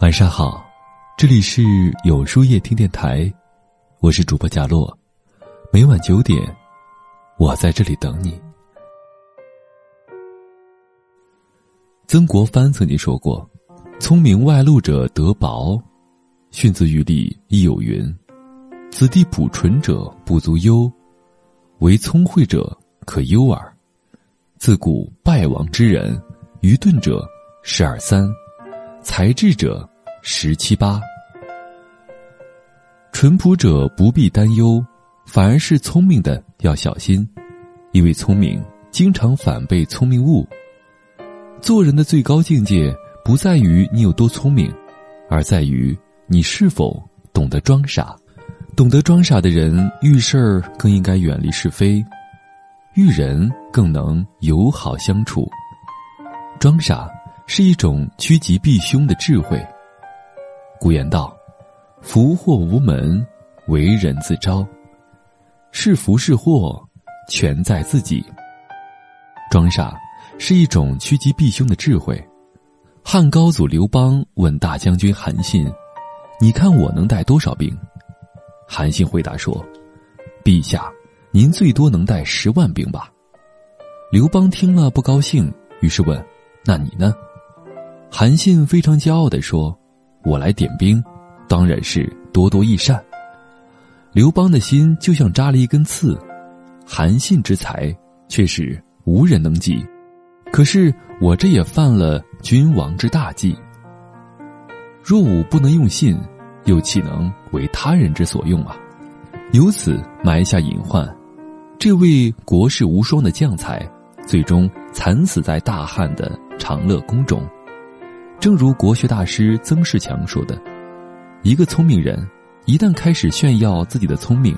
晚上好，这里是有书夜听电台，我是主播贾洛，每晚九点，我在这里等你。曾国藩曾经说过：“聪明外露者得薄。”训字语里亦有云：“子弟朴纯者不足忧，唯聪慧者可忧耳。”自古败亡之人，愚钝者十二三，才智者十七八。淳朴者不必担忧，反而是聪明的要小心，因为聪明经常反被聪明误。做人的最高境界，不在于你有多聪明，而在于你是否懂得装傻。懂得装傻的人，遇事儿更应该远离是非。遇人更能友好相处，装傻是一种趋吉避凶的智慧。古言道：“福祸无门，为人自招。”是福是祸，全在自己。装傻是一种趋吉避凶的智慧。汉高祖刘邦问大将军韩信：“你看我能带多少兵？”韩信回答说：“陛下。”您最多能带十万兵吧？刘邦听了不高兴，于是问：“那你呢？”韩信非常骄傲地说：“我来点兵，当然是多多益善。”刘邦的心就像扎了一根刺，韩信之才却是无人能及。可是我这也犯了君王之大忌。若吾不能用信，又岂能为他人之所用啊？由此埋下隐患。这位国士无双的将才，最终惨死在大汉的长乐宫中。正如国学大师曾仕强说的：“一个聪明人，一旦开始炫耀自己的聪明，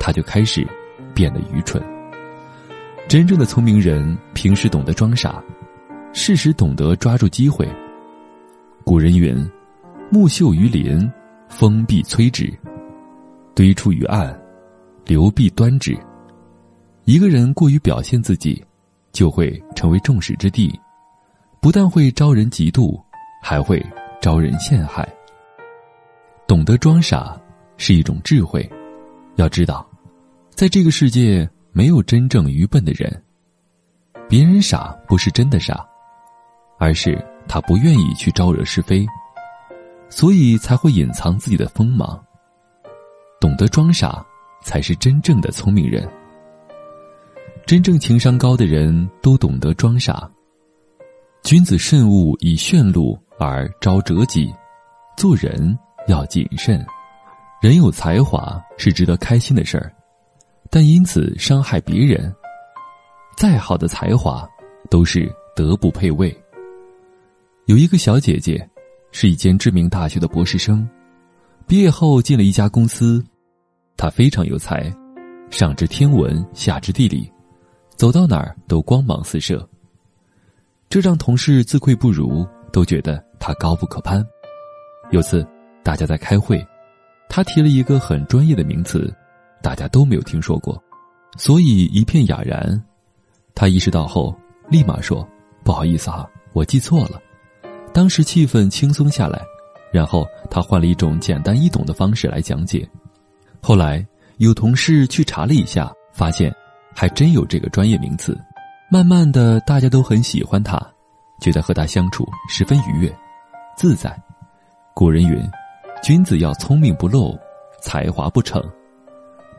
他就开始变得愚蠢。真正的聪明人，平时懂得装傻，适时懂得抓住机会。古人云：‘木秀于林，风必摧之；堆出于岸，流必端之。’”一个人过于表现自己，就会成为众矢之的，不但会招人嫉妒，还会招人陷害。懂得装傻是一种智慧，要知道，在这个世界没有真正愚笨的人。别人傻不是真的傻，而是他不愿意去招惹是非，所以才会隐藏自己的锋芒。懂得装傻，才是真正的聪明人。真正情商高的人都懂得装傻。君子慎勿以炫露而招折己，做人要谨慎。人有才华是值得开心的事儿，但因此伤害别人，再好的才华都是德不配位。有一个小姐姐，是一间知名大学的博士生，毕业后进了一家公司，她非常有才，上知天文，下知地理。走到哪儿都光芒四射，这让同事自愧不如，都觉得他高不可攀。有次大家在开会，他提了一个很专业的名词，大家都没有听说过，所以一片哑然。他意识到后，立马说：“不好意思哈，我记错了。”当时气氛轻松下来，然后他换了一种简单易懂的方式来讲解。后来有同事去查了一下，发现。还真有这个专业名词，慢慢的，大家都很喜欢他，觉得和他相处十分愉悦、自在。古人云：“君子要聪明不露，才华不逞。”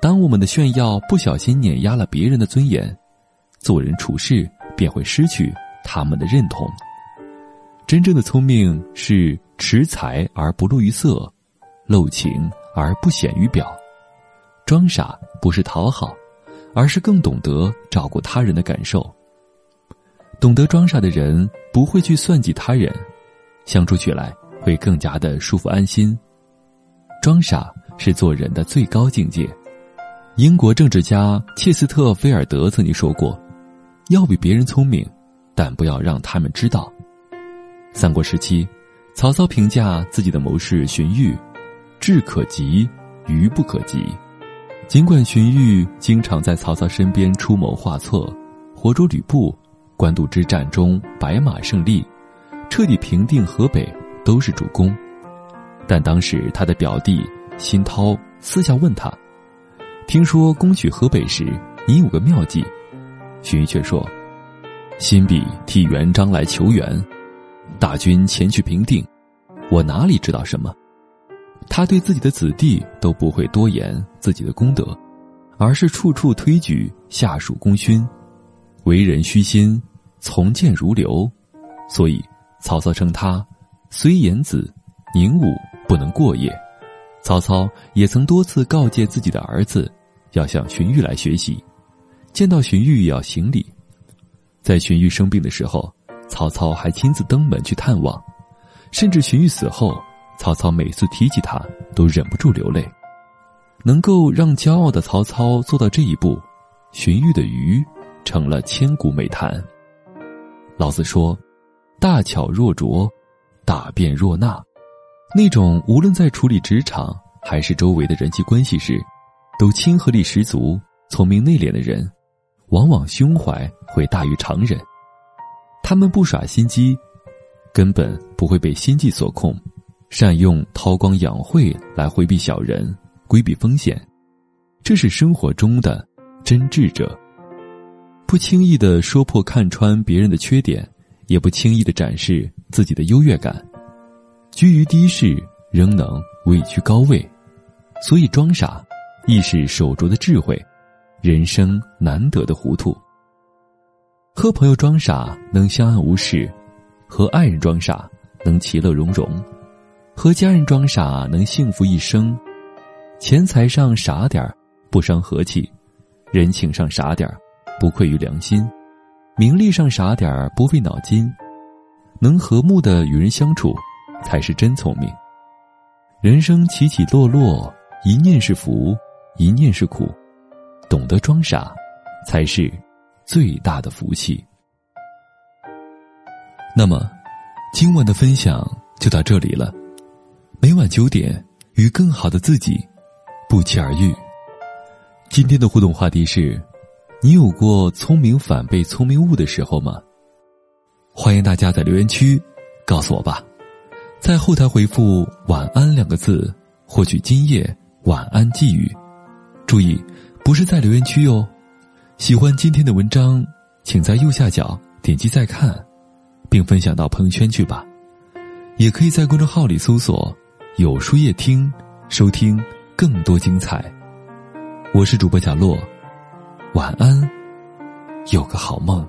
当我们的炫耀不小心碾压了别人的尊严，做人处事便会失去他们的认同。真正的聪明是持才而不露于色，露情而不显于表。装傻不是讨好。而是更懂得照顾他人的感受。懂得装傻的人不会去算计他人，相处起来会更加的舒服安心。装傻是做人的最高境界。英国政治家切斯特菲尔德曾经说过：“要比别人聪明，但不要让他们知道。”三国时期，曹操评价自己的谋士荀彧：“智可及，愚不可及。”尽管荀彧经常在曹操身边出谋划策，活捉吕布，官渡之战中白马胜利，彻底平定河北，都是主公，但当时他的表弟辛涛私下问他：“听说攻取河北时，你有个妙计。”荀彧却说：“辛比替元璋来求援，大军前去平定，我哪里知道什么？”他对自己的子弟都不会多言自己的功德，而是处处推举下属功勋，为人虚心，从谏如流，所以曹操称他虽言子，宁武不能过也。曹操也曾多次告诫自己的儿子，要向荀彧来学习，见到荀彧要行礼。在荀彧生病的时候，曹操还亲自登门去探望，甚至荀彧死后。曹操每次提起他，都忍不住流泪。能够让骄傲的曹操做到这一步，荀彧的愚成了千古美谈。老子说：“大巧若拙，大辩若纳。”那种无论在处理职场还是周围的人际关系时，都亲和力十足、聪明内敛的人，往往胸怀会大于常人。他们不耍心机，根本不会被心计所控。善用韬光养晦来回避小人，规避风险，这是生活中的真智者。不轻易的说破看穿别人的缺点，也不轻易的展示自己的优越感，居于低势仍能位居高位，所以装傻亦是手镯的智慧，人生难得的糊涂。和朋友装傻能相安无事，和爱人装傻能其乐融融。和家人装傻能幸福一生，钱财上傻点儿不伤和气，人情上傻点儿不愧于良心，名利上傻点儿不费脑筋，能和睦的与人相处，才是真聪明。人生起起落落，一念是福，一念是苦，懂得装傻，才是最大的福气。那么，今晚的分享就到这里了。每晚九点，与更好的自己不期而遇。今天的互动话题是：你有过聪明反被聪明误的时候吗？欢迎大家在留言区告诉我吧。在后台回复“晚安”两个字，获取今夜晚安寄语。注意，不是在留言区哟。喜欢今天的文章，请在右下角点击再看，并分享到朋友圈去吧。也可以在公众号里搜索。有书夜听，收听更多精彩。我是主播小洛，晚安，有个好梦。